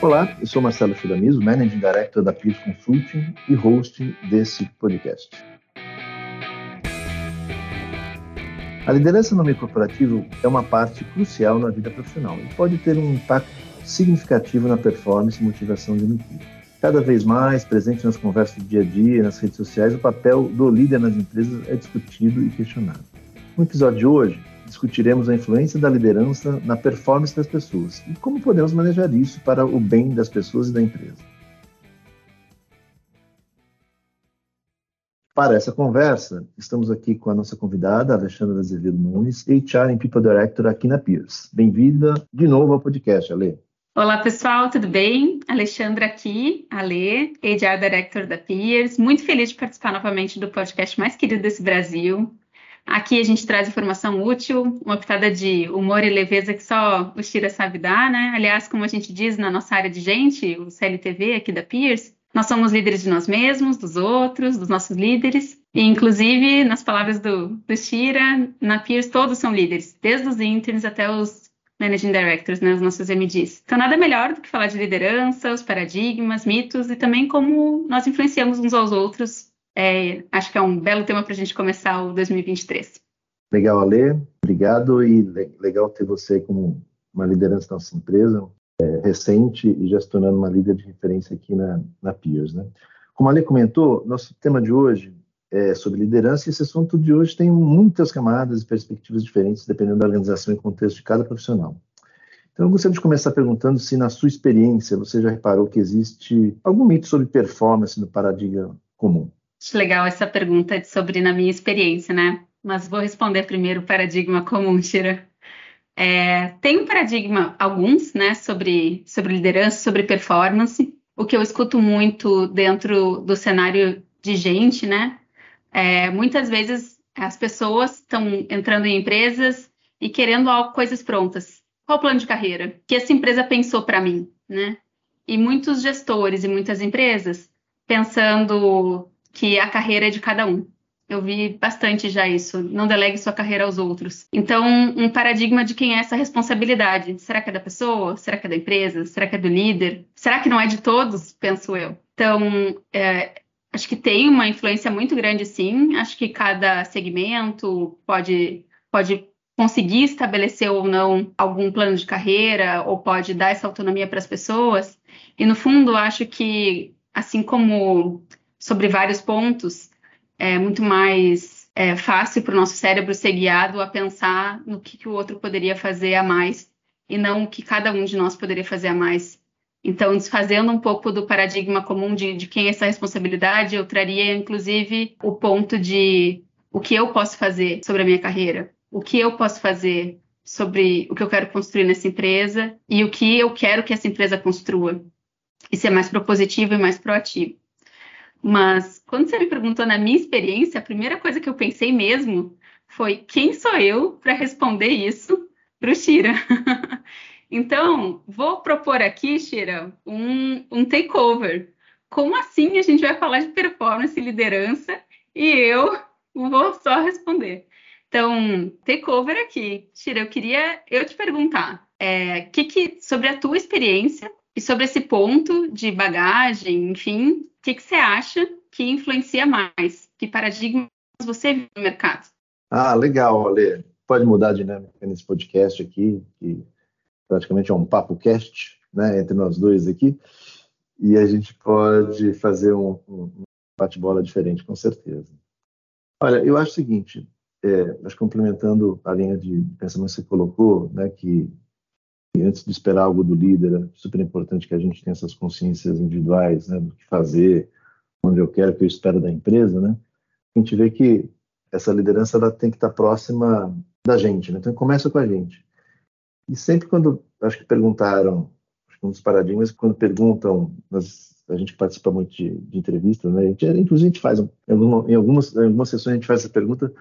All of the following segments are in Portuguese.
Olá, eu sou Marcelo Chiramizo, Managing Director da Peers Consulting e host desse podcast. A liderança no meio corporativo é uma parte crucial na vida profissional e pode ter um impacto significativo na performance e motivação de uma equipe. Cada vez mais presente nas conversas do dia a dia, nas redes sociais, o papel do líder nas empresas é discutido e questionado. No episódio de hoje, discutiremos a influência da liderança na performance das pessoas e como podemos manejar isso para o bem das pessoas e da empresa. Para essa conversa, estamos aqui com a nossa convidada, Alexandra Azevedo Nunes, HR and People Director aqui na Peers. Bem-vinda de novo ao podcast, Ale. Olá, pessoal, tudo bem? Alexandra aqui, Ale, HR Director da Peers. Muito feliz de participar novamente do podcast mais querido desse Brasil. Aqui a gente traz informação útil, uma pitada de humor e leveza que só o Shira sabe dar, né? Aliás, como a gente diz na nossa área de gente, o CLTV aqui da Peers, nós somos líderes de nós mesmos, dos outros, dos nossos líderes. E, inclusive, nas palavras do, do Shira, na Peers todos são líderes, desde os interns até os Managing Directors, né, os nossos MDs. Então, nada melhor do que falar de liderança, os paradigmas, mitos e também como nós influenciamos uns aos outros é, acho que é um belo tema para a gente começar o 2023. Legal, Ale. Obrigado e legal ter você como uma liderança da nossa empresa, é, recente e já se tornando uma líder de referência aqui na, na. Né? Como a Ale comentou, nosso tema de hoje é sobre liderança e esse assunto de hoje tem muitas camadas e perspectivas diferentes dependendo da organização e contexto de cada profissional. Então, eu gostaria de começar perguntando se, na sua experiência, você já reparou que existe algum mito sobre performance no paradigma comum. Acho legal essa pergunta sobre na minha experiência, né? Mas vou responder primeiro o paradigma comum, Tira. É, tem um paradigma, alguns, né, sobre, sobre liderança, sobre performance. O que eu escuto muito dentro do cenário de gente, né? É, muitas vezes as pessoas estão entrando em empresas e querendo coisas prontas. Qual o plano de carreira? que essa empresa pensou para mim, né? E muitos gestores e muitas empresas pensando que a carreira é de cada um. Eu vi bastante já isso. Não delegue sua carreira aos outros. Então, um paradigma de quem é essa responsabilidade. Será que é da pessoa? Será que é da empresa? Será que é do líder? Será que não é de todos? Penso eu. Então, é, acho que tem uma influência muito grande, sim. Acho que cada segmento pode, pode conseguir estabelecer ou não algum plano de carreira, ou pode dar essa autonomia para as pessoas. E, no fundo, acho que, assim como sobre vários pontos, é muito mais é, fácil para o nosso cérebro ser guiado a pensar no que, que o outro poderia fazer a mais e não o que cada um de nós poderia fazer a mais. Então, desfazendo um pouco do paradigma comum de, de quem é essa responsabilidade, eu traria, inclusive, o ponto de o que eu posso fazer sobre a minha carreira, o que eu posso fazer sobre o que eu quero construir nessa empresa e o que eu quero que essa empresa construa. E ser mais propositivo e mais proativo. Mas quando você me perguntou na minha experiência, a primeira coisa que eu pensei mesmo foi quem sou eu para responder isso para o Shira. então, vou propor aqui, Shira, um, um takeover. Como assim a gente vai falar de performance e liderança e eu vou só responder? Então, takeover aqui. Shira, eu queria eu te perguntar é, que, que, sobre a tua experiência e sobre esse ponto de bagagem, enfim, o que, que você acha que influencia mais? Que paradigmas você vive no mercado? Ah, legal, Ale. Pode mudar a dinâmica nesse podcast aqui, que praticamente é um papo cast, né, entre nós dois aqui, e a gente pode fazer um, um bate-bola diferente, com certeza. Olha, eu acho o seguinte, é, mas complementando a linha de pensamento que você colocou, né, que e antes de esperar algo do líder, é super importante que a gente tenha essas consciências individuais, né, do que fazer, onde eu quero, o que eu espero da empresa, né? A gente vê que essa liderança ela tem que estar próxima da gente, né? Então começa com a gente. E sempre quando, acho que perguntaram, acho que um dos paradigmas, quando perguntam, nós, a gente participa muito de, de entrevistas, né? A gente, inclusive a gente faz, em, alguma, em, algumas, em algumas sessões a gente faz essa pergunta,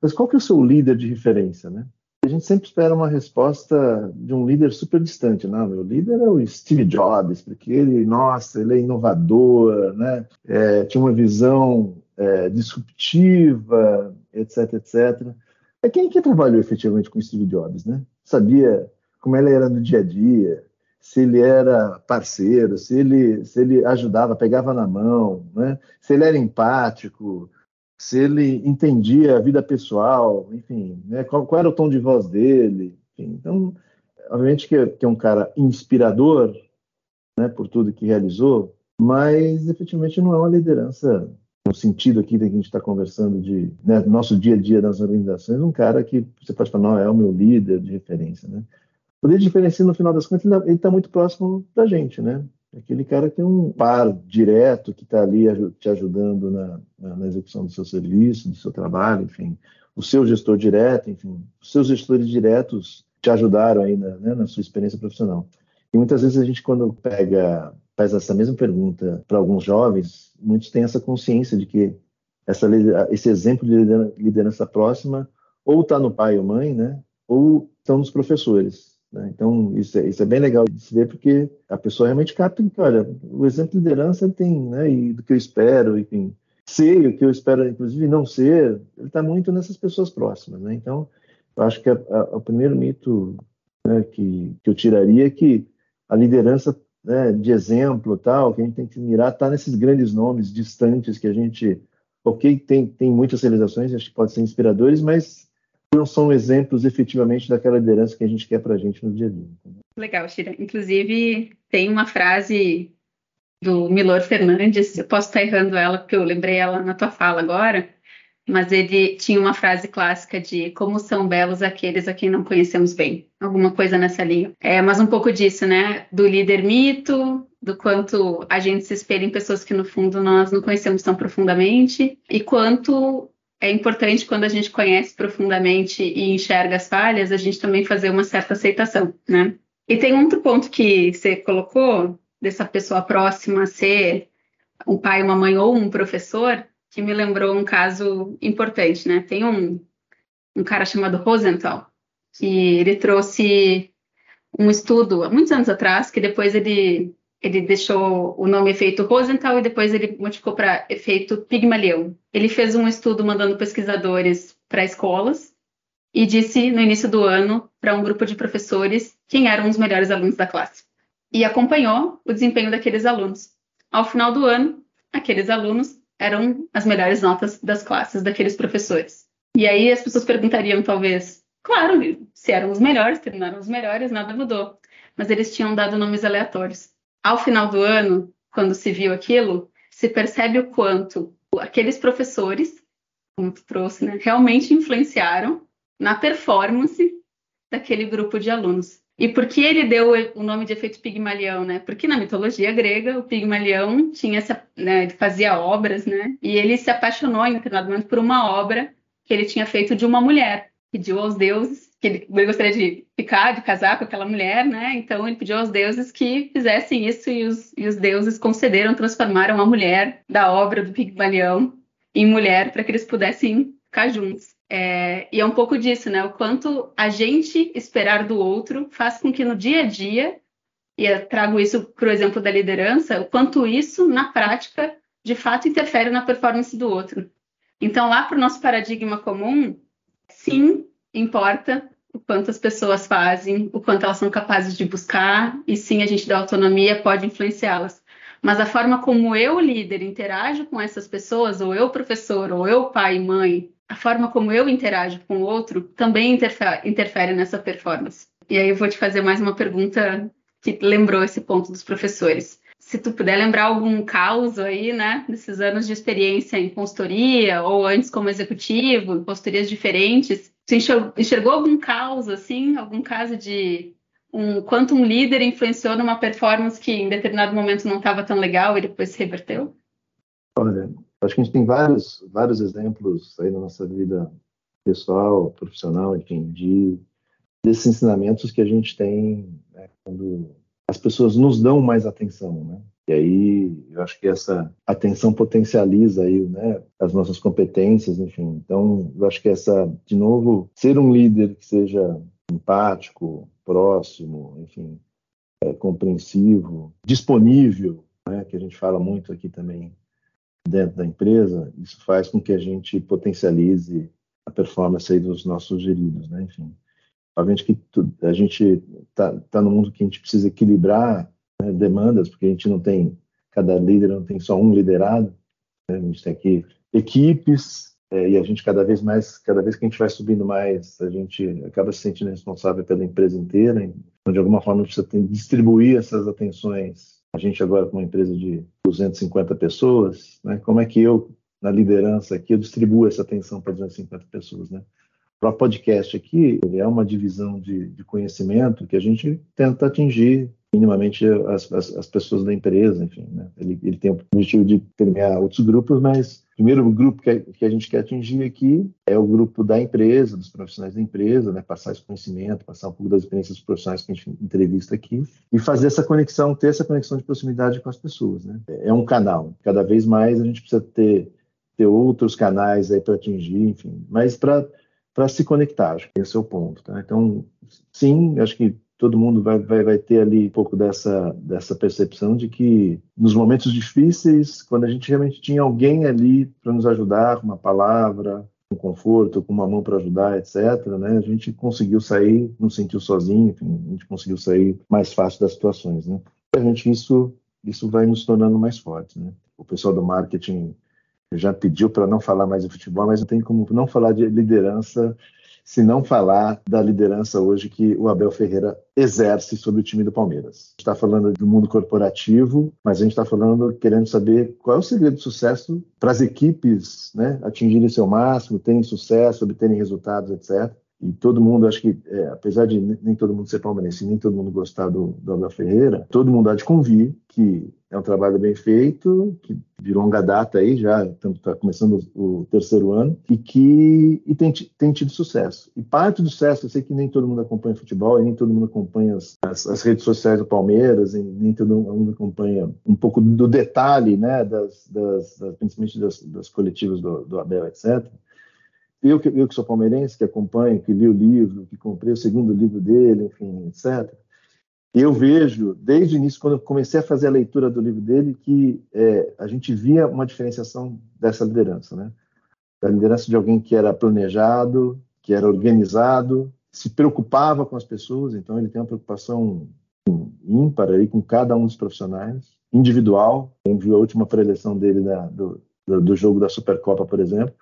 mas qual que é o seu líder de referência, né? A gente sempre espera uma resposta de um líder super distante. Não, meu líder é o Steve Jobs, porque ele, nossa, ele é inovador, né? É, tinha uma visão é, disruptiva, etc, etc. É quem que trabalhou efetivamente com Steve Jobs, né? Sabia como ele era no dia a dia, se ele era parceiro, se ele, se ele ajudava, pegava na mão, né? se ele era empático, se ele entendia a vida pessoal, enfim, né? qual, qual, era o tom de voz dele. Enfim. Então, obviamente que, é, que, é um cara inspirador né, por tudo que realizou, mas efetivamente não é uma liderança no sentido aqui que a gente está conversando de né, nosso dia a dia nas organizações, um cara que você pode falar, não, é o meu líder de referência, né? O líder de referência, no final das contas, ele está muito próximo da gente, né? Aquele cara que tem um par direto que está ali te ajudando na, na, execução do seu serviço, do seu trabalho, enfim. O seu gestor direto, enfim. Os seus gestores diretos te ajudaram aí na, né, na sua experiência profissional. E muitas vezes a gente, quando pega, faz essa mesma pergunta para alguns jovens, muitos têm essa consciência de que essa, esse exemplo de liderança próxima ou está no pai ou mãe, né? Ou estão nos professores. Né? Então, isso é, isso é, bem legal de se ver, porque a pessoa realmente capta que, olha, o exemplo de liderança tem, né, e do que eu espero, enfim, sei o que eu espero, inclusive não ser, ele está muito nessas pessoas próximas. Né? Então, eu acho que a, a, o primeiro mito né, que, que eu tiraria é que a liderança né, de exemplo, tal, que a gente tem que mirar, está nesses grandes nomes distantes que a gente, ok, tem, tem muitas realizações, acho que podem ser inspiradores, mas não são exemplos efetivamente daquela liderança que a gente quer para a gente no dia a dia. Legal, Shira. Inclusive, tem uma frase do Milor Fernandes, eu posso estar errando ela, porque eu lembrei ela na tua fala agora, mas ele tinha uma frase clássica de como são belos aqueles a quem não conhecemos bem. Alguma coisa nessa linha. É, mas um pouco disso, né? Do líder mito, do quanto a gente se espelha em pessoas que no fundo nós não conhecemos tão profundamente, e quanto é importante quando a gente conhece profundamente e enxerga as falhas, a gente também fazer uma certa aceitação, né? E tem outro ponto que você colocou dessa pessoa próxima ser um pai, uma mãe ou um professor, que me lembrou um caso importante, né? Tem um, um cara chamado Rosenthal, que ele trouxe um estudo há muitos anos atrás, que depois ele ele deixou o nome efeito Rosenthal e depois ele modificou para efeito Pigmalion. Ele fez um estudo mandando pesquisadores para escolas e disse no início do ano para um grupo de professores quem eram os melhores alunos da classe. E acompanhou o desempenho daqueles alunos. Ao final do ano, aqueles alunos eram as melhores notas das classes daqueles professores. E aí as pessoas perguntariam, talvez, claro, se eram os melhores, terminaram os melhores, nada mudou. Mas eles tinham dado nomes aleatórios ao final do ano, quando se viu aquilo, se percebe o quanto aqueles professores, como tu trouxe, né, realmente influenciaram na performance daquele grupo de alunos. E por que ele deu o nome de efeito Pigmalião, né? Porque na mitologia grega, o Pigmalião tinha essa, né, fazia obras, né? E ele se apaixonou em determinado momento por uma obra que ele tinha feito de uma mulher. Pediu aos deuses que ele, gostaria de ficar, de casar com aquela mulher, né? Então ele pediu aos deuses que fizessem isso e os, e os deuses concederam, transformaram a mulher da obra do Pigmalião em mulher para que eles pudessem ficar juntos. É, e é um pouco disso, né? O quanto a gente esperar do outro faz com que no dia a dia, e eu trago isso para o exemplo da liderança, o quanto isso, na prática, de fato interfere na performance do outro. Então, lá para o nosso paradigma comum, sim, importa o quanto as pessoas fazem, o quanto elas são capazes de buscar, e sim, a gente dá autonomia, pode influenciá-las. Mas a forma como eu, líder, interajo com essas pessoas, ou eu, professor, ou eu, pai e mãe, a forma como eu interajo com o outro também interfere, interfere nessa performance. E aí eu vou te fazer mais uma pergunta que lembrou esse ponto dos professores. Se tu puder lembrar algum caso aí, né, desses anos de experiência em consultoria ou antes como executivo, em consultorias diferentes, você enxergou algum caso, assim, algum caso de um quanto um líder influenciou numa performance que em determinado momento não estava tão legal e depois se reverteu? Olha, acho que a gente tem vários, vários exemplos aí na nossa vida pessoal, profissional, enfim, de desses ensinamentos que a gente tem né, quando as pessoas nos dão mais atenção, né? E aí, eu acho que essa atenção potencializa aí, né, as nossas competências, enfim. Então, eu acho que essa, de novo, ser um líder que seja empático, próximo, enfim, é, compreensivo, disponível, né, que a gente fala muito aqui também dentro da empresa, isso faz com que a gente potencialize a performance aí dos nossos geridos, né, enfim. Obviamente que a gente está tá no mundo que a gente precisa equilibrar né, demandas, porque a gente não tem, cada líder não tem só um liderado, né? a gente tem aqui equipes, é, e a gente cada vez mais, cada vez que a gente vai subindo mais, a gente acaba se sentindo responsável pela empresa inteira, então de alguma forma a gente precisa distribuir essas atenções. A gente agora com uma empresa de 250 pessoas, né? como é que eu, na liderança aqui, eu distribuo essa atenção para 250 pessoas, né? Para podcast aqui, ele é uma divisão de, de, conhecimento que a gente tenta atingir minimamente as, as, as pessoas da empresa, enfim. Né? Ele, ele, tem o objetivo de permear outros grupos, mas o primeiro grupo que a, que a, gente quer atingir aqui é o grupo da empresa, dos profissionais da empresa, né? passar esse conhecimento, passar um pouco das experiências profissionais que a gente entrevista aqui e fazer essa conexão, ter essa conexão de proximidade com as pessoas. Né? É um canal. Cada vez mais a gente precisa ter, ter outros canais aí para atingir, enfim. Mas para para se conectar, acho que esse é o ponto. Tá? Então, sim, acho que todo mundo vai, vai, vai ter ali um pouco dessa, dessa percepção de que nos momentos difíceis, quando a gente realmente tinha alguém ali para nos ajudar, uma palavra, com conforto, com uma mão para ajudar, etc., né, a gente conseguiu sair, não sentiu sozinho, enfim, a gente conseguiu sair mais fácil das situações. Né? A gente, isso, isso vai nos tornando mais fortes. Né? O pessoal do marketing já pediu para não falar mais de futebol, mas não tem como não falar de liderança se não falar da liderança hoje que o Abel Ferreira exerce sobre o time do Palmeiras. Está falando do mundo corporativo, mas a gente está falando, querendo saber qual é o segredo do sucesso para as equipes né, atingirem seu máximo, terem sucesso, obterem resultados, etc. E todo mundo, acho que, é, apesar de nem todo mundo ser palmeirense, nem todo mundo gostar do, do Abel Ferreira, todo mundo há de convir que é um trabalho bem feito, que de longa data aí, já está começando o, terceiro ano, e que e tem, tem, tido sucesso. E parte do sucesso, eu sei que nem todo mundo acompanha futebol, nem todo mundo acompanha as, as, as redes sociais do Palmeiras, nem todo mundo acompanha um pouco do detalhe, né, das, das, das principalmente das, das coletivas do, do Abel, etc eu eu que sou palmeirense, que acompanho, que li o livro, que comprei o segundo livro dele, enfim, etc. Eu vejo, desde o início, quando eu comecei a fazer a leitura do livro dele, que é, a gente via uma diferenciação dessa liderança, né? Da liderança de alguém que era planejado, que era organizado, se preocupava com as pessoas, então ele tem uma preocupação ímpar aí com cada um dos profissionais, individual. Quem viu a última preleção dele da, do, do jogo da Supercopa, por exemplo,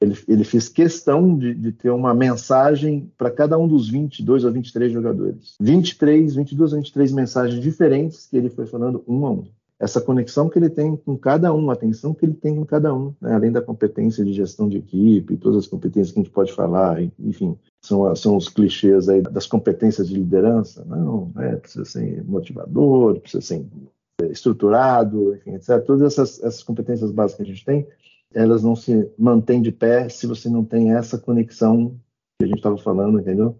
ele, ele fez questão de, de ter uma mensagem para cada um dos 22 ou 23 jogadores. 23, 22 ou 23 mensagens diferentes que ele foi falando um a um. Essa conexão que ele tem com cada um, a atenção que ele tem com cada um, né? além da competência de gestão de equipe, todas as competências que a gente pode falar, enfim, são, são os clichês aí das competências de liderança. Não, é, precisa ser motivador, precisa ser estruturado, enfim, etc. Todas essas, essas competências básicas que a gente tem, elas não se mantêm de pé se você não tem essa conexão que a gente estava falando, entendeu?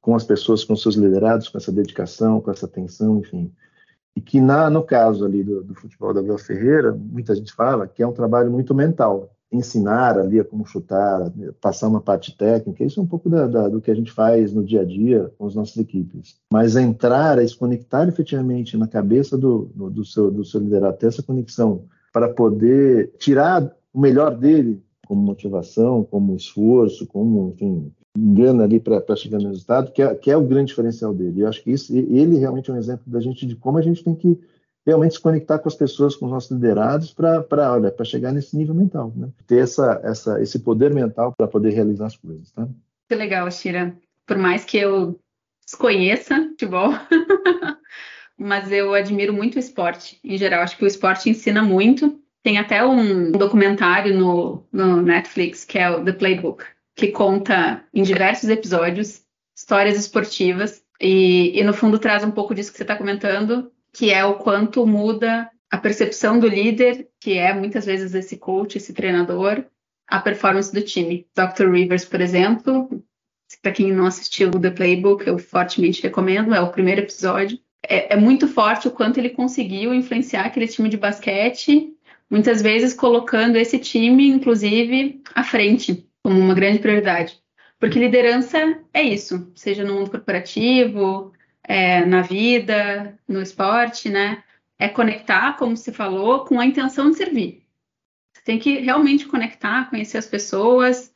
Com as pessoas, com seus liderados, com essa dedicação, com essa atenção, enfim. E que na, no caso ali do, do futebol da Abel Ferreira, muita gente fala que é um trabalho muito mental. Ensinar ali a como chutar, passar uma parte técnica, isso é um pouco da, da, do que a gente faz no dia a dia com as nossas equipes. Mas entrar, a se conectar efetivamente na cabeça do, do, do seu, do seu liderado, ter essa conexão para poder tirar o melhor dele como motivação, como esforço, como, enfim, engana ali para chegar no resultado, que é, que é o grande diferencial dele. Eu acho que isso, ele realmente é um exemplo da gente de como a gente tem que realmente se conectar com as pessoas, com os nossos liderados, para para chegar nesse nível mental, né? ter essa, essa, esse poder mental para poder realizar as coisas. Tá? Que legal, Shira. Por mais que eu desconheça futebol, mas eu admiro muito o esporte em geral. Acho que o esporte ensina muito tem até um documentário no, no Netflix que é o The Playbook, que conta em diversos episódios histórias esportivas e, e no fundo traz um pouco disso que você está comentando, que é o quanto muda a percepção do líder, que é muitas vezes esse coach, esse treinador, a performance do time. Dr. Rivers, por exemplo, para quem não assistiu o The Playbook, eu fortemente recomendo, é o primeiro episódio. É, é, muito forte o quanto ele conseguiu influenciar aquele time de basquete muitas vezes colocando esse time, inclusive, à frente, como uma grande prioridade. Porque liderança é isso, seja no mundo corporativo, é, na vida, no esporte, né? É conectar, como se falou, com a intenção de servir. Você tem que realmente conectar, conhecer as pessoas.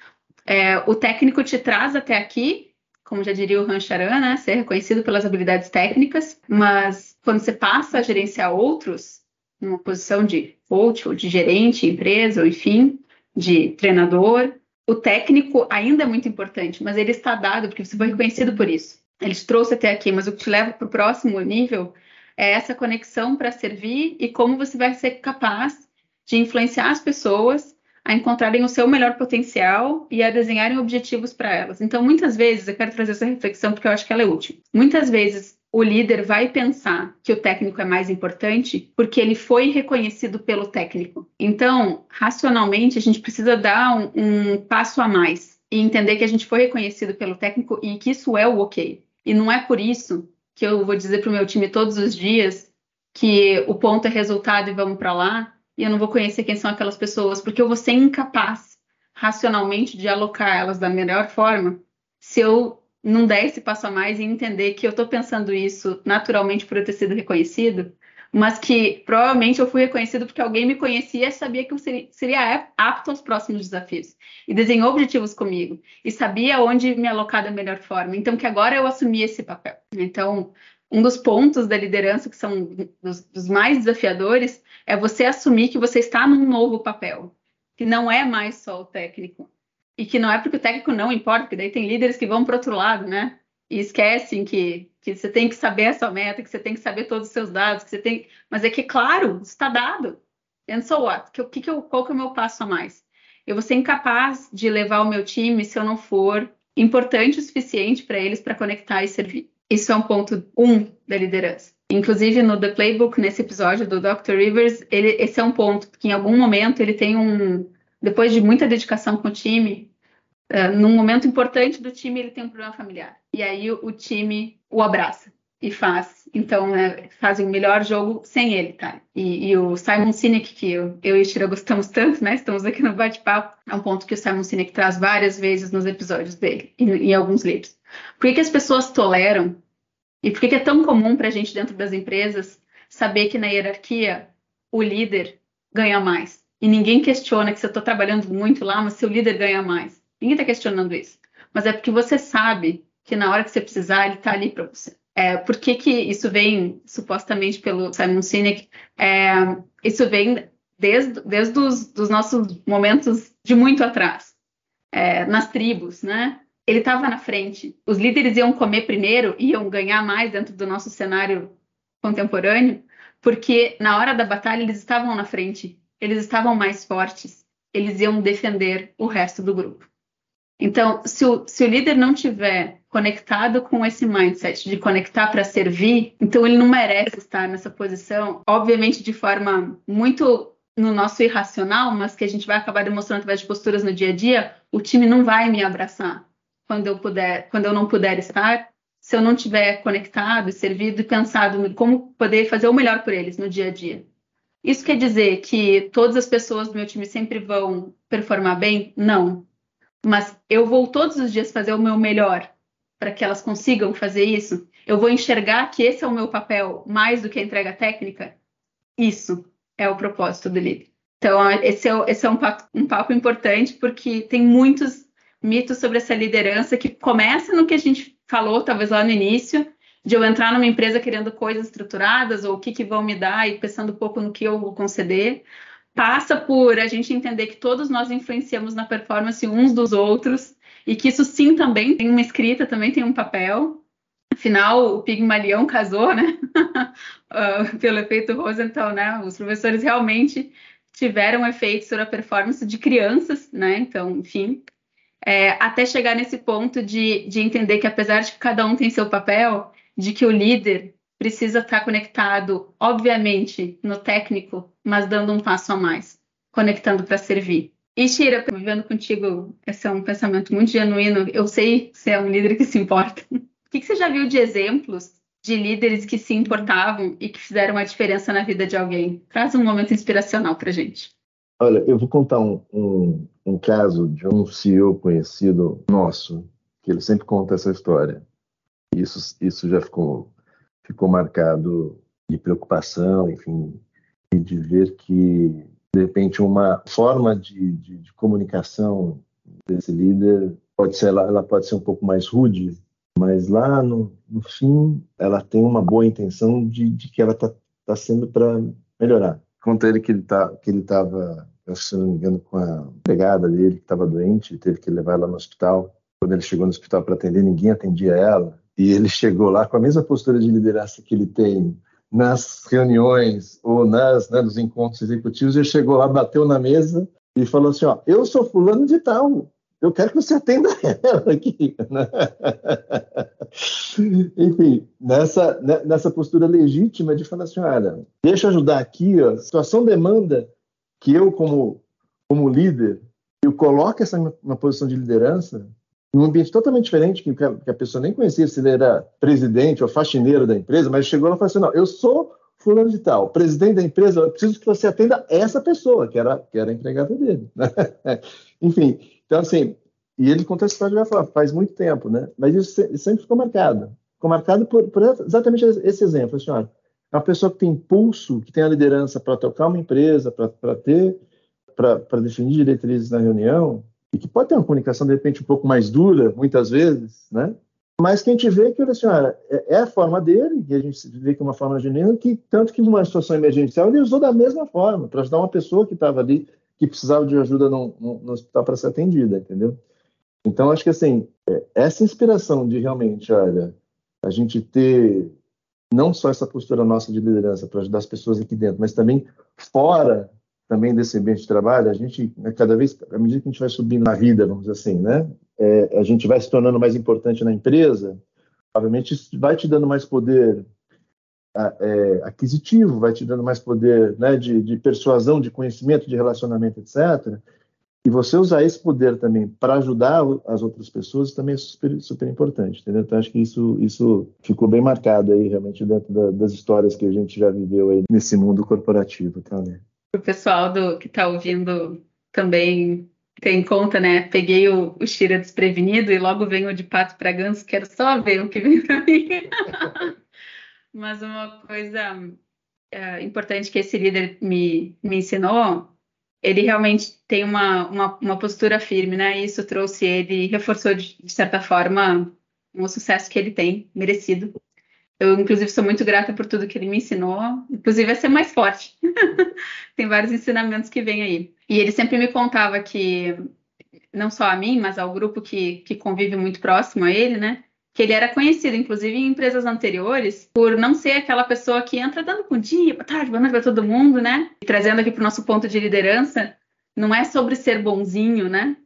É, o técnico te traz até aqui como já diria o Rancharan, né, ser reconhecido pelas habilidades técnicas, mas quando você passa a gerenciar outros, numa posição de coach ou de gerente, empresa, ou enfim, de treinador, o técnico ainda é muito importante, mas ele está dado porque você foi reconhecido por isso. Ele te trouxe até aqui, mas o que te leva para o próximo nível é essa conexão para servir e como você vai ser capaz de influenciar as pessoas a encontrarem o seu melhor potencial e a desenharem objetivos para elas. Então, muitas vezes, eu quero trazer essa reflexão porque eu acho que ela é útil. Muitas vezes, o líder vai pensar que o técnico é mais importante porque ele foi reconhecido pelo técnico. Então, racionalmente, a gente precisa dar um, um passo a mais e entender que a gente foi reconhecido pelo técnico e que isso é o ok. E não é por isso que eu vou dizer para o meu time todos os dias que o ponto é resultado e vamos para lá, e eu não vou conhecer quem são aquelas pessoas, porque eu vou ser incapaz racionalmente de alocar elas da melhor forma se eu não der esse passo a mais e entender que eu estou pensando isso naturalmente por eu ter sido reconhecido, mas que provavelmente eu fui reconhecido porque alguém me conhecia e sabia que eu seria, apto aos próximos desafios e desenhou objetivos comigo e sabia onde me alocar da melhor forma. Então, que agora eu assumi esse papel. Então, um dos pontos da liderança que são dos, dos mais desafiadores é você assumir que você está num novo papel, que não é mais só o técnico. E que não é porque o técnico não importa, porque daí tem líderes que vão para outro lado, né? E esquecem que, que você tem que saber a sua meta, que você tem que saber todos os seus dados, que você tem. Mas é que, claro, está dado. And so what? Que, que, que eu, qual que é o meu passo a mais? Eu vou ser incapaz de levar o meu time se eu não for importante o suficiente para eles para conectar e servir. Isso é um ponto um da liderança. Inclusive no The Playbook, nesse episódio do Dr. Rivers, ele, esse é um ponto que em algum momento ele tem um, depois de muita dedicação com o time, uh, num momento importante do time ele tem um problema familiar. E aí o, o time o abraça e faz. Então, né, fazem o melhor jogo sem ele, tá? E, e o Simon Sinek, que eu, eu e a Shira gostamos tanto, né? Estamos aqui no bate-papo, é um ponto que o Simon Sinek traz várias vezes nos episódios dele, em, em alguns livros. Por que, que as pessoas toleram e por que, que é tão comum para a gente, dentro das empresas, saber que na hierarquia o líder ganha mais? E ninguém questiona que se eu estou trabalhando muito lá, mas seu líder ganha mais. Ninguém está questionando isso. Mas é porque você sabe que na hora que você precisar, ele está ali para você. É, por que, que isso vem supostamente pelo Simon Sinek? É, isso vem desde, desde os dos nossos momentos de muito atrás, é, nas tribos, né? ele estava na frente. Os líderes iam comer primeiro, iam ganhar mais dentro do nosso cenário contemporâneo, porque na hora da batalha eles estavam na frente, eles estavam mais fortes, eles iam defender o resto do grupo. Então, se o, se o líder não tiver conectado com esse mindset de conectar para servir, então ele não merece estar nessa posição, obviamente de forma muito no nosso irracional, mas que a gente vai acabar demonstrando através de posturas no dia a dia, o time não vai me abraçar quando eu puder, quando eu não puder estar, se eu não tiver conectado, servido e pensado em como poder fazer o melhor por eles no dia a dia. Isso quer dizer que todas as pessoas do meu time sempre vão performar bem? Não. Mas eu vou todos os dias fazer o meu melhor para que elas consigam fazer isso. Eu vou enxergar que esse é o meu papel mais do que a entrega técnica. Isso é o propósito do líder. Então, esse é, esse é um, papo, um papo importante porque tem muitos mitos sobre essa liderança que começa no que a gente falou, talvez lá no início, de eu entrar numa empresa querendo coisas estruturadas ou o que, que vão me dar e pensando um pouco no que eu vou conceder, passa por a gente entender que todos nós influenciamos na performance uns dos outros e que isso sim também tem uma escrita, também tem um papel. Afinal, o Pigmalião casou, né? uh, pelo efeito Rosenthal, né? Os professores realmente tiveram efeitos sobre a performance de crianças, né? Então, enfim, é, até chegar nesse ponto de, de entender que, apesar de que cada um tem seu papel, de que o líder precisa estar conectado, obviamente, no técnico, mas dando um passo a mais, conectando para servir. E Shira, vivendo contigo, esse é um pensamento muito genuíno. Eu sei que você é um líder que se importa. O que, você já viu de exemplos de líderes que se importavam e que fizeram a diferença na vida de alguém? Traz um momento inspiracional para gente. Olha, eu vou contar um, um, um caso de um CEO conhecido nosso, que ele sempre conta essa história. Isso, isso já ficou, ficou marcado de preocupação, enfim, de ver que, de repente, uma forma de, de, de comunicação desse líder pode ser, ela, ela pode ser um pouco mais rude Mas lá no, no fim, ela tem uma boa intenção de, de que ela está tá sendo para melhorar. Conta ele que ele tá, que ele estava, se não me engano, com a empregada dele que estava doente, teve que levar ela no hospital. Quando ele chegou no hospital para atender, ninguém atendia ela. E ele chegou lá com a mesma postura de liderança que ele tem nas reuniões ou nas, né, nos encontros executivos. Ele chegou lá, bateu na mesa e falou assim: ó, eu sou fulano de tal, eu quero que você atenda ela aqui. Enfim, nessa, né, nessa postura legítima de falar assim, olha, deixa eu ajudar aqui, ó, a situação demanda que eu, como, como líder, eu coloque essa uma posição de liderança num ambiente totalmente diferente, que a pessoa nem conhecia se ele era presidente ou faxineiro da empresa, mas chegou lá e falou assim, não, eu sou fulano de tal, presidente da empresa, eu preciso que você atenda essa pessoa, que era, que era a empregada dele. Enfim, então, assim, e ele conta essa história já faz muito tempo, né? Mas isso sempre ficou marcado. Ficou marcado por, por exatamente esse exemplo. Assim, olha, é uma pessoa que tem impulso, que tem a liderança para tocar uma empresa, para ter, para definir diretrizes na reunião, e que pode ter uma comunicação, de repente, um pouco mais dura, muitas vezes, né? Mas que a gente vê que, olha assim, olha, é, é a forma dele, e a gente vê que é uma forma genuína, que tanto que numa situação emergencial ele usou da mesma forma, para ajudar uma pessoa que estava ali, que precisava de ajuda no, no, no hospital para ser atendida, entendeu? Então, acho que assim, é, essa inspiração de realmente, olha, a gente ter não só essa postura nossa de liderança para ajudar as pessoas aqui dentro, mas também fora também desse ambiente de trabalho, a gente, né, cada vez, à medida que a gente vai subindo na vida, vamos dizer assim, né, é, a gente vai se tornando mais importante na empresa, obviamente isso vai te dando mais poder é, aquisitivo, vai te dando mais poder né, de, de persuasão, de conhecimento, de relacionamento, etc., e você usar esse poder também para ajudar as outras pessoas também é super, super importante, entendeu? Então acho que isso, isso ficou bem marcado aí realmente dentro da, das histórias que a gente já viveu aí nesse mundo corporativo, tá, né? O pessoal do, que está ouvindo também tem em conta, né? Peguei o, o Shira desprevenido e logo venho de pato para ganso, quero só ver o que vem para mim. Mas uma coisa é, importante que esse líder me, me ensinou ele realmente tem uma, uma, uma, postura firme, né? E isso trouxe ele, reforçou de, de certa forma um sucesso que ele tem, merecido. Eu, inclusive, sou muito grata por tudo que ele me ensinou, inclusive a ser mais forte. tem vários ensinamentos que vêm aí. E ele sempre me contava que, não só a mim, mas ao grupo que, que convive muito próximo a ele, né? que ele era conhecido, inclusive em empresas anteriores, por não ser aquela pessoa que entra dando bom dia, boa tarde, boa noite para todo mundo, né? E trazendo aqui para o nosso ponto de liderança, não é sobre ser bonzinho, né?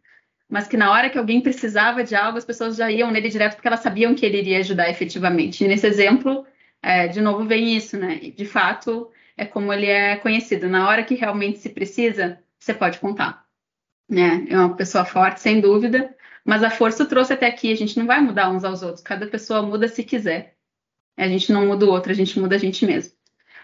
Mas que na hora que alguém precisava de algo, as pessoas já iam nele direto porque elas sabiam que ele iria ajudar efetivamente. E nesse exemplo, é, de novo, vem isso, né? De fato, é como ele é conhecido. Na hora que realmente se precisa, você pode contar. Né? É uma pessoa forte, sem dúvida, mas a força trouxe até aqui, a gente não vai mudar uns aos outros, cada pessoa muda se quiser. A gente não muda o outro, a gente muda a gente mesmo.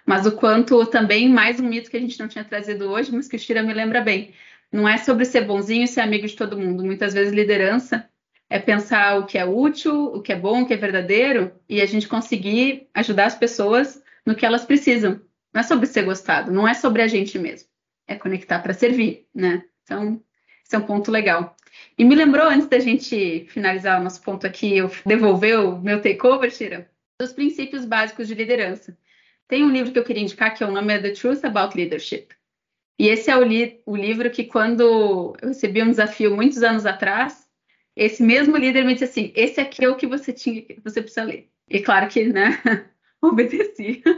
Mas o quanto também, mais um mito que a gente não tinha trazido hoje, mas que o Shira me lembra bem. Não é sobre ser bonzinho e ser amigo de todo mundo. Muitas vezes liderança é pensar o que é útil, o que é bom, o que é verdadeiro, e a gente conseguir ajudar as pessoas no que elas precisam. Não é sobre ser gostado, não é sobre a gente mesmo. É conectar para servir, né? Então, esse é um ponto legal. E me lembrou, antes da gente finalizar o nosso ponto aqui, eu devolver o meu takeover, Tira, dos princípios básicos de liderança. Tem um livro que eu queria indicar, que é o nome é The Truth About Leadership. E esse é o, li o livro que, quando eu recebi um desafio muitos anos atrás, esse mesmo líder me disse assim: esse aqui é o que você tinha, você precisa ler. E claro que, né, obedeci.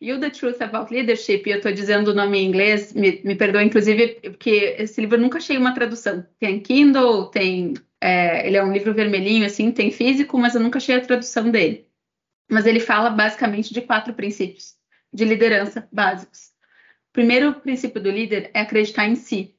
E o The Truth About Leadership, eu estou dizendo o nome em inglês, me, me perdoa, inclusive, porque esse livro eu nunca achei uma tradução. Tem Kindle, tem. É, ele é um livro vermelhinho, assim, tem físico, mas eu nunca achei a tradução dele. Mas ele fala basicamente de quatro princípios de liderança básicos. Primeiro princípio do líder é acreditar em si.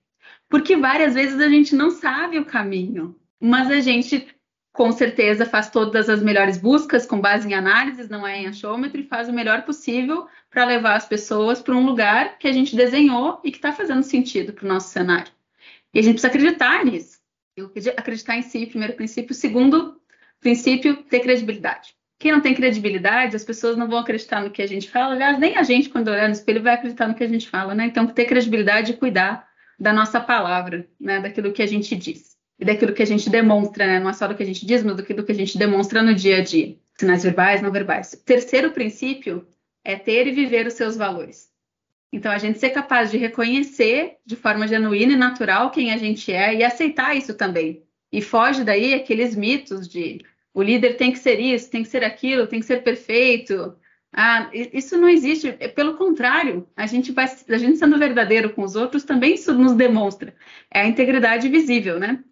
Porque várias vezes a gente não sabe o caminho, mas a gente com certeza faz todas as melhores buscas com base em análises, não é em achômetro, e faz o melhor possível para levar as pessoas para um lugar que a gente desenhou e que está fazendo sentido para o nosso cenário. E a gente precisa acreditar nisso. Acreditar em si, primeiro princípio. Segundo princípio, ter credibilidade. Quem não tem credibilidade, as pessoas não vão acreditar no que a gente fala. Aliás, nem a gente, quando olhar no espelho, vai acreditar no que a gente fala, né? Então, ter credibilidade e cuidar da nossa palavra, né? Daquilo que a gente diz. e daquilo que a gente demonstra, né? Não é só do que a gente diz, mas do que, do que a gente demonstra no dia a dia. Sinais verbais, não verbais. Terceiro princípio é ter e viver os seus valores. Então, a gente ser capaz de reconhecer de forma genuína e natural quem a gente é e aceitar isso também. E foge daí aqueles mitos de o líder tem que ser isso, tem que ser aquilo, tem que ser perfeito. Ah, isso não existe. É pelo contrário, a gente vai, a gente sendo verdadeiro com os outros também isso nos demonstra. É a integridade visível, né?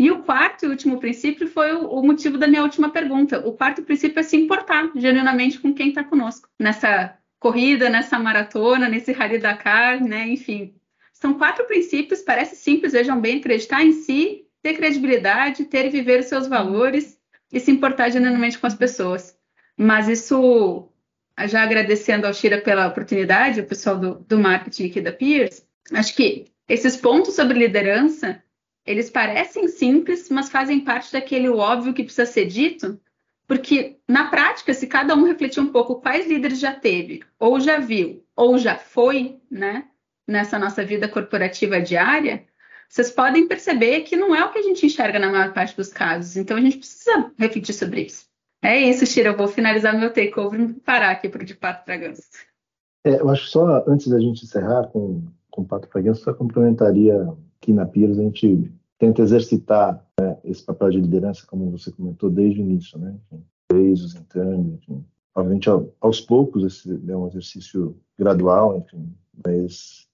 E o quarto e último princípio foi o, o, motivo da minha última pergunta. O quarto princípio é se importar genuinamente com quem está conosco nessa corrida, nessa maratona, nesse Rally Dakar, né? Enfim, são quatro princípios. Parece simples, vejam bem, acreditar em si, ter credibilidade, ter e viver os seus valores e se importar genuinamente com as pessoas. Mas isso, já agradecendo ao Shira pela oportunidade, o pessoal do, do marketing aqui da Peers, acho que esses pontos sobre liderança eles parecem simples, mas fazem parte daquele óbvio que precisa ser dito, porque na prática, se cada um refletir um pouco quais líderes já teve, ou já viu, ou já foi, né, nessa nossa vida corporativa diária, vocês podem perceber que não é o que a gente enxerga na maior parte dos casos. Então a gente precisa refletir sobre isso. É isso, Shira. Eu vou finalizar meu takeover e parar aqui para o de Pato para Ganso. É, eu acho que só antes da gente encerrar com, com Pato para Ganso, só complementaria aqui na Pires a gente tenta exercitar né, esse papel de liderança, como você comentou, desde o início, né? desde os internos, enfim. Obviamente, aos poucos, esse é um exercício gradual, enfim, mas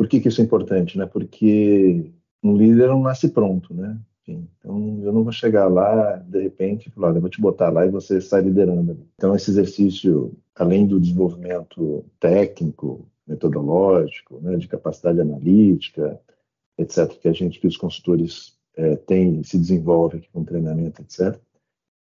por que, que isso é importante? Né? Porque um líder não nasce pronto, né? Então, eu não vou chegar lá, de repente, e falar, eu vou te botar lá e você sai liderando. Então, esse exercício, além do desenvolvimento técnico, metodológico, né, de capacidade analítica, etc., que a gente, que os consultores é, têm, se desenvolve aqui com treinamento, etc.,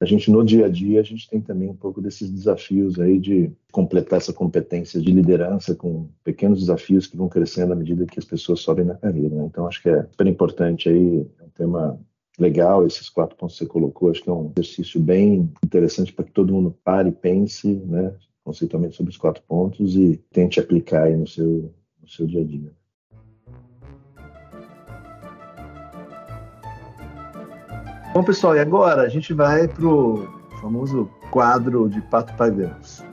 a gente, no dia a dia, a gente tem também um pouco desses desafios aí de completar essa competência de liderança com pequenos desafios que vão crescendo à medida que as pessoas sobem na carreira. Né? Então, acho que é super importante aí, é um tema legal, esses quatro pontos que você colocou, acho que é um exercício bem interessante para que todo mundo pare e pense, né, conceitualmente sobre os quatro pontos e tente aplicar aí no seu, no seu dia a dia. Bom, pessoal, e agora a gente vai para o famoso quadro de pato para ganso.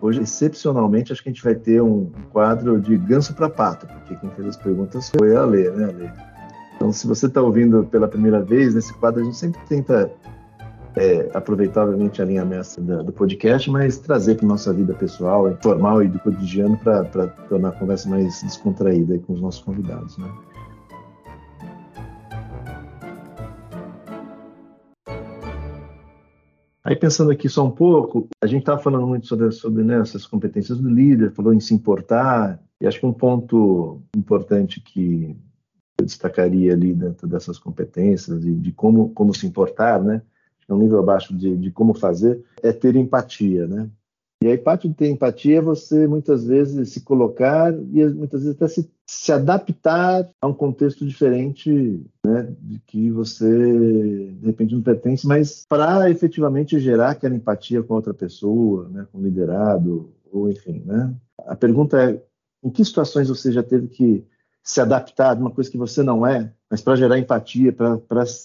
Hoje, excepcionalmente, acho que a gente vai ter um quadro de ganso para pato, porque quem fez as perguntas foi a Lê, né, Lê? Então, se você está ouvindo pela primeira vez, nesse quadro a gente sempre tenta é, aproveitar, obviamente, a linha mestra do podcast, mas trazer para nossa vida pessoal, informal e do cotidiano para tornar a conversa mais descontraída com os nossos convidados, né? Aí pensando aqui só um pouco, a gente estava falando muito sobre, sobre né, essas competências do líder, falou em se importar, e acho que um ponto importante que eu destacaria ali dentro dessas competências e de como, como se importar, né, um nível abaixo de, de como fazer, é ter empatia, né? E aí parte de ter empatia é você muitas vezes se colocar e muitas vezes até se, se adaptar a um contexto diferente, né, de que você de repente não pertence, mas para efetivamente gerar aquela empatia com outra pessoa, né, com o liderado, ou enfim, né? A pergunta é em que situações você já teve que se adaptar de uma coisa que você não é, mas para gerar empatia, para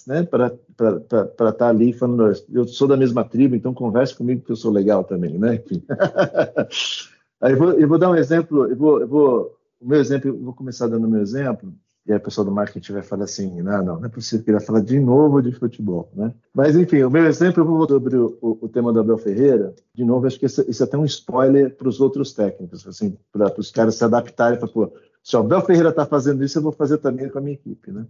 né, estar tá ali falando, eu sou da mesma tribo, então converse comigo que eu sou legal também, né? aí eu vou, eu vou, dar um exemplo, eu vou, eu vou, o meu exemplo, eu vou começar dando o meu exemplo, e aí o pessoal do marketing vai falar assim, não, não, não é possível que ele vai falar de novo de futebol, né? Mas enfim, o meu exemplo, eu vou sobre o, o, o tema do Abel Ferreira, de novo, acho que isso, isso é até um spoiler para os outros técnicos, assim, para os caras se adaptarem, para, pô, se o Abel Ferreira está fazendo isso, eu vou fazer também com a minha equipe, né?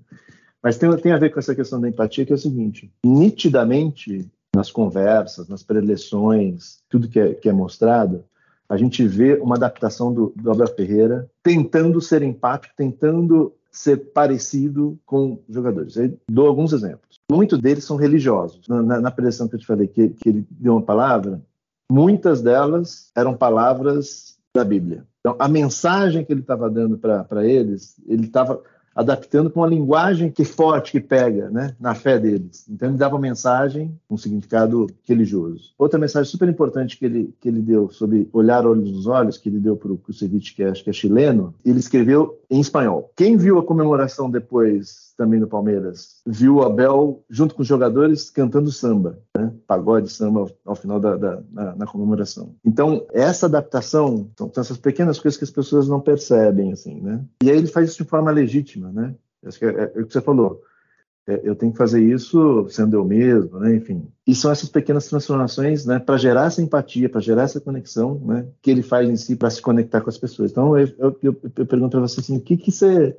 Mas tem, tem a ver com essa questão da empatia, que é o seguinte: nitidamente, nas conversas, nas preleções, tudo que é, que é mostrado, a gente vê uma adaptação do, do Abel Ferreira tentando ser empático, tentando ser parecido com jogadores. Eu dou alguns exemplos. Muitos deles são religiosos. Na, na preleção que eu te falei, que, que ele deu uma palavra, muitas delas eram palavras da Bíblia. Então, a mensagem que ele estava dando para eles, ele estava adaptando com uma linguagem que forte, que pega né, na fé deles. Então, ele dava uma mensagem com um significado religioso. Outra mensagem super importante que ele, que ele deu sobre olhar olhos nos olhos, que ele deu para o Kusevich, que acho que é chileno, ele escreveu em espanhol. Quem viu a comemoração depois também no Palmeiras, viu o Abel junto com os jogadores cantando samba, né? pagode samba ao, final da, da na, na, comemoração. Então, essa adaptação são, essas pequenas coisas que as pessoas não percebem, assim, né? E aí ele faz isso de forma legítima, né? Acho que é, é, é o que você falou eu tenho que fazer isso sendo eu mesmo, né? enfim. E são essas pequenas transformações, né, para gerar essa empatia, para gerar essa conexão, né, que ele faz em si para se conectar com as pessoas. Então, eu, eu, eu, eu pergunto para você assim, o que que você,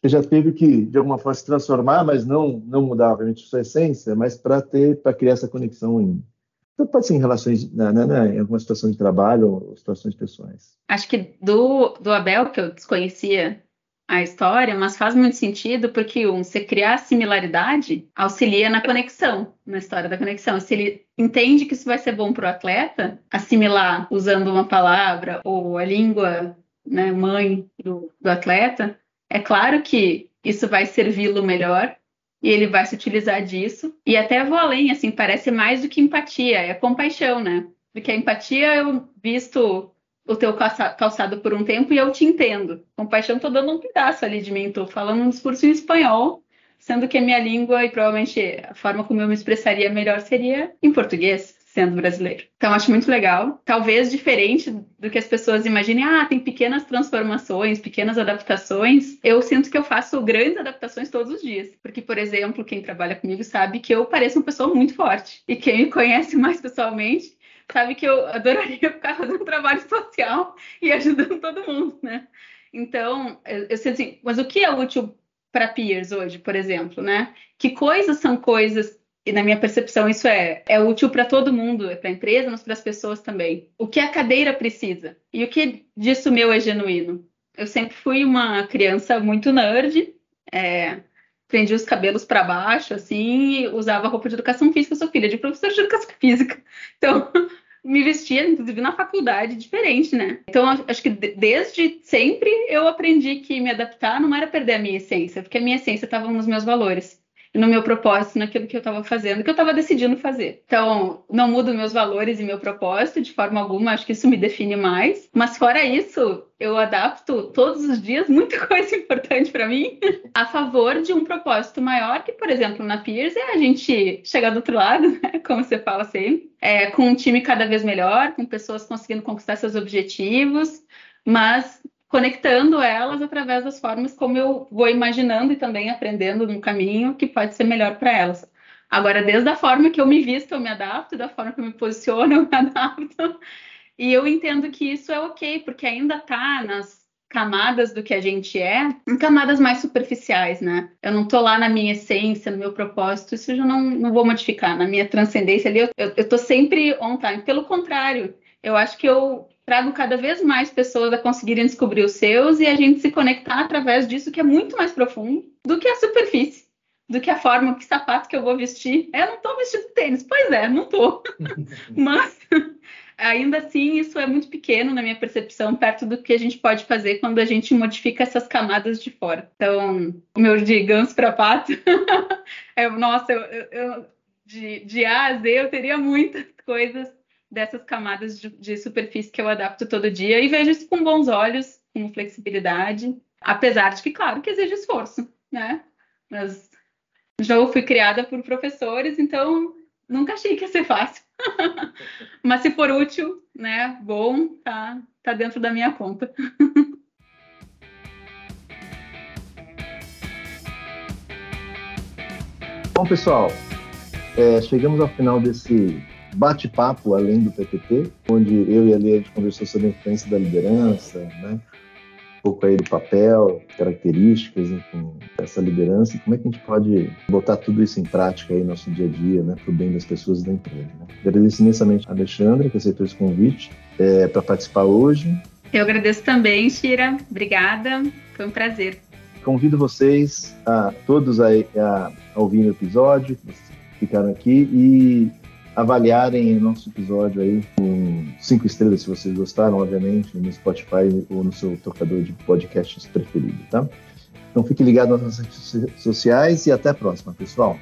você, já teve que de alguma forma se transformar, mas não não mudar obviamente sua essência, mas para ter para criar essa conexão em então, pode ser em relações, né, né, né, em alguma situação de trabalho ou situações pessoais. Acho que do, do Abel, que eu desconhecia a história, mas faz muito sentido porque um, você criar similaridade auxilia na conexão, na história da conexão. Se ele entende que isso vai ser bom para o atleta, assimilar usando uma palavra ou a língua né, mãe do, do atleta, é claro que isso vai servi-lo melhor e ele vai se utilizar disso. E até vou além, assim, parece mais do que empatia, é compaixão, né? Porque a empatia eu visto o teu calçado por um tempo e eu te entendo. Compaixão, tô dando um pedaço ali de mim, tô falando um discurso em espanhol, sendo que a minha língua e provavelmente a forma como eu me expressaria melhor seria em português, sendo brasileiro. Então, acho muito legal. Talvez diferente do que as pessoas imaginem, ah, tem pequenas transformações, pequenas adaptações. Eu sinto que eu faço grandes adaptações todos os dias. Porque, por exemplo, quem trabalha comigo sabe que eu pareço uma pessoa muito forte. E quem me conhece mais pessoalmente sabe que eu adoraria ficar fazendo trabalho social e ajudando todo mundo, né? Então, eu, eu sei assim, mas o que é útil para peers hoje, por exemplo, né? Que coisas são coisas e na minha percepção isso é, é útil para todo mundo, é para a empresa, mas para as pessoas também. O que a cadeira precisa e o que disso meu é genuíno. Eu sempre fui uma criança muito nerd, é, prendia os cabelos para baixo, assim, usava roupa de educação física, sou filha de professor de educação física. Então, me vestia, inclusive, na faculdade, diferente, né? Então, acho que desde sempre eu aprendi que me adaptar não era perder a minha essência, porque a minha essência estava nos meus valores no meu propósito, naquilo que eu estava fazendo, que eu estava decidindo fazer. Então, não mudo meus valores e meu propósito de forma alguma, acho que isso me define mais. Mas fora isso, eu adapto todos os dias muita coisa importante para mim a favor de um propósito maior, que, por exemplo, na Peers é a gente chegar do outro lado, né? como você fala sempre, é, com um time cada vez melhor, com pessoas conseguindo conquistar seus objetivos, mas conectando elas através das formas como eu vou imaginando e também aprendendo no caminho que pode ser melhor para elas. Agora, desde a forma que eu me visto, eu me adapto, da forma que eu me posiciono, eu me adapto. E eu entendo que isso é ok, porque ainda está nas camadas do que a gente é, em camadas mais superficiais, né? Eu não tô lá na minha essência, no meu propósito, isso eu já não, não vou modificar. Na minha transcendência ali, eu, eu, sempre on time. Pelo contrário, eu acho que eu trago cada vez mais pessoas a conseguirem descobrir os seus e a gente se conectar através disso que é muito mais profundo do que a superfície, do que a forma, que sapato que eu vou vestir. Eu não estou vestindo tênis, pois é, não estou. Mas ainda assim isso é muito pequeno na minha percepção, perto do que a gente pode fazer quando a gente modifica essas camadas de fora. Então, o meu de ganso para pato, é, nossa, eu, eu, de, de A a Z eu teria muitas coisas dessas camadas de, de, superfície que eu adapto todo dia e vejo isso com bons olhos, com flexibilidade, apesar de que, claro, que exige esforço, né? Mas já fui criada por professores, então nunca achei que ia ser fácil. Mas se for útil, né, bom, tá, tá dentro da minha conta. Bom, pessoal, é, chegamos ao final desse bate-papo além do PPT, onde eu e a Lia conversou sobre a influência da liderança, né? um pouco aí do papel, características, enfim, dessa liderança e como é que a gente pode botar tudo isso em prática aí no nosso dia a dia, né, para o bem das pessoas e da empresa. Né? Agradeço imensamente a Alexandra, que aceitou esse convite é, para participar hoje. Eu agradeço também, Shira. Obrigada, foi um prazer. Convido vocês a todos a, a, a ouvir o episódio, que ficaram aqui, e avaliarem o nosso episódio aí com cinco estrelas, se vocês gostaram, obviamente, no Spotify ou no seu tocador de podcasts preferido, tá? Então fique ligado nas nossas redes sociais e até a próxima, pessoal.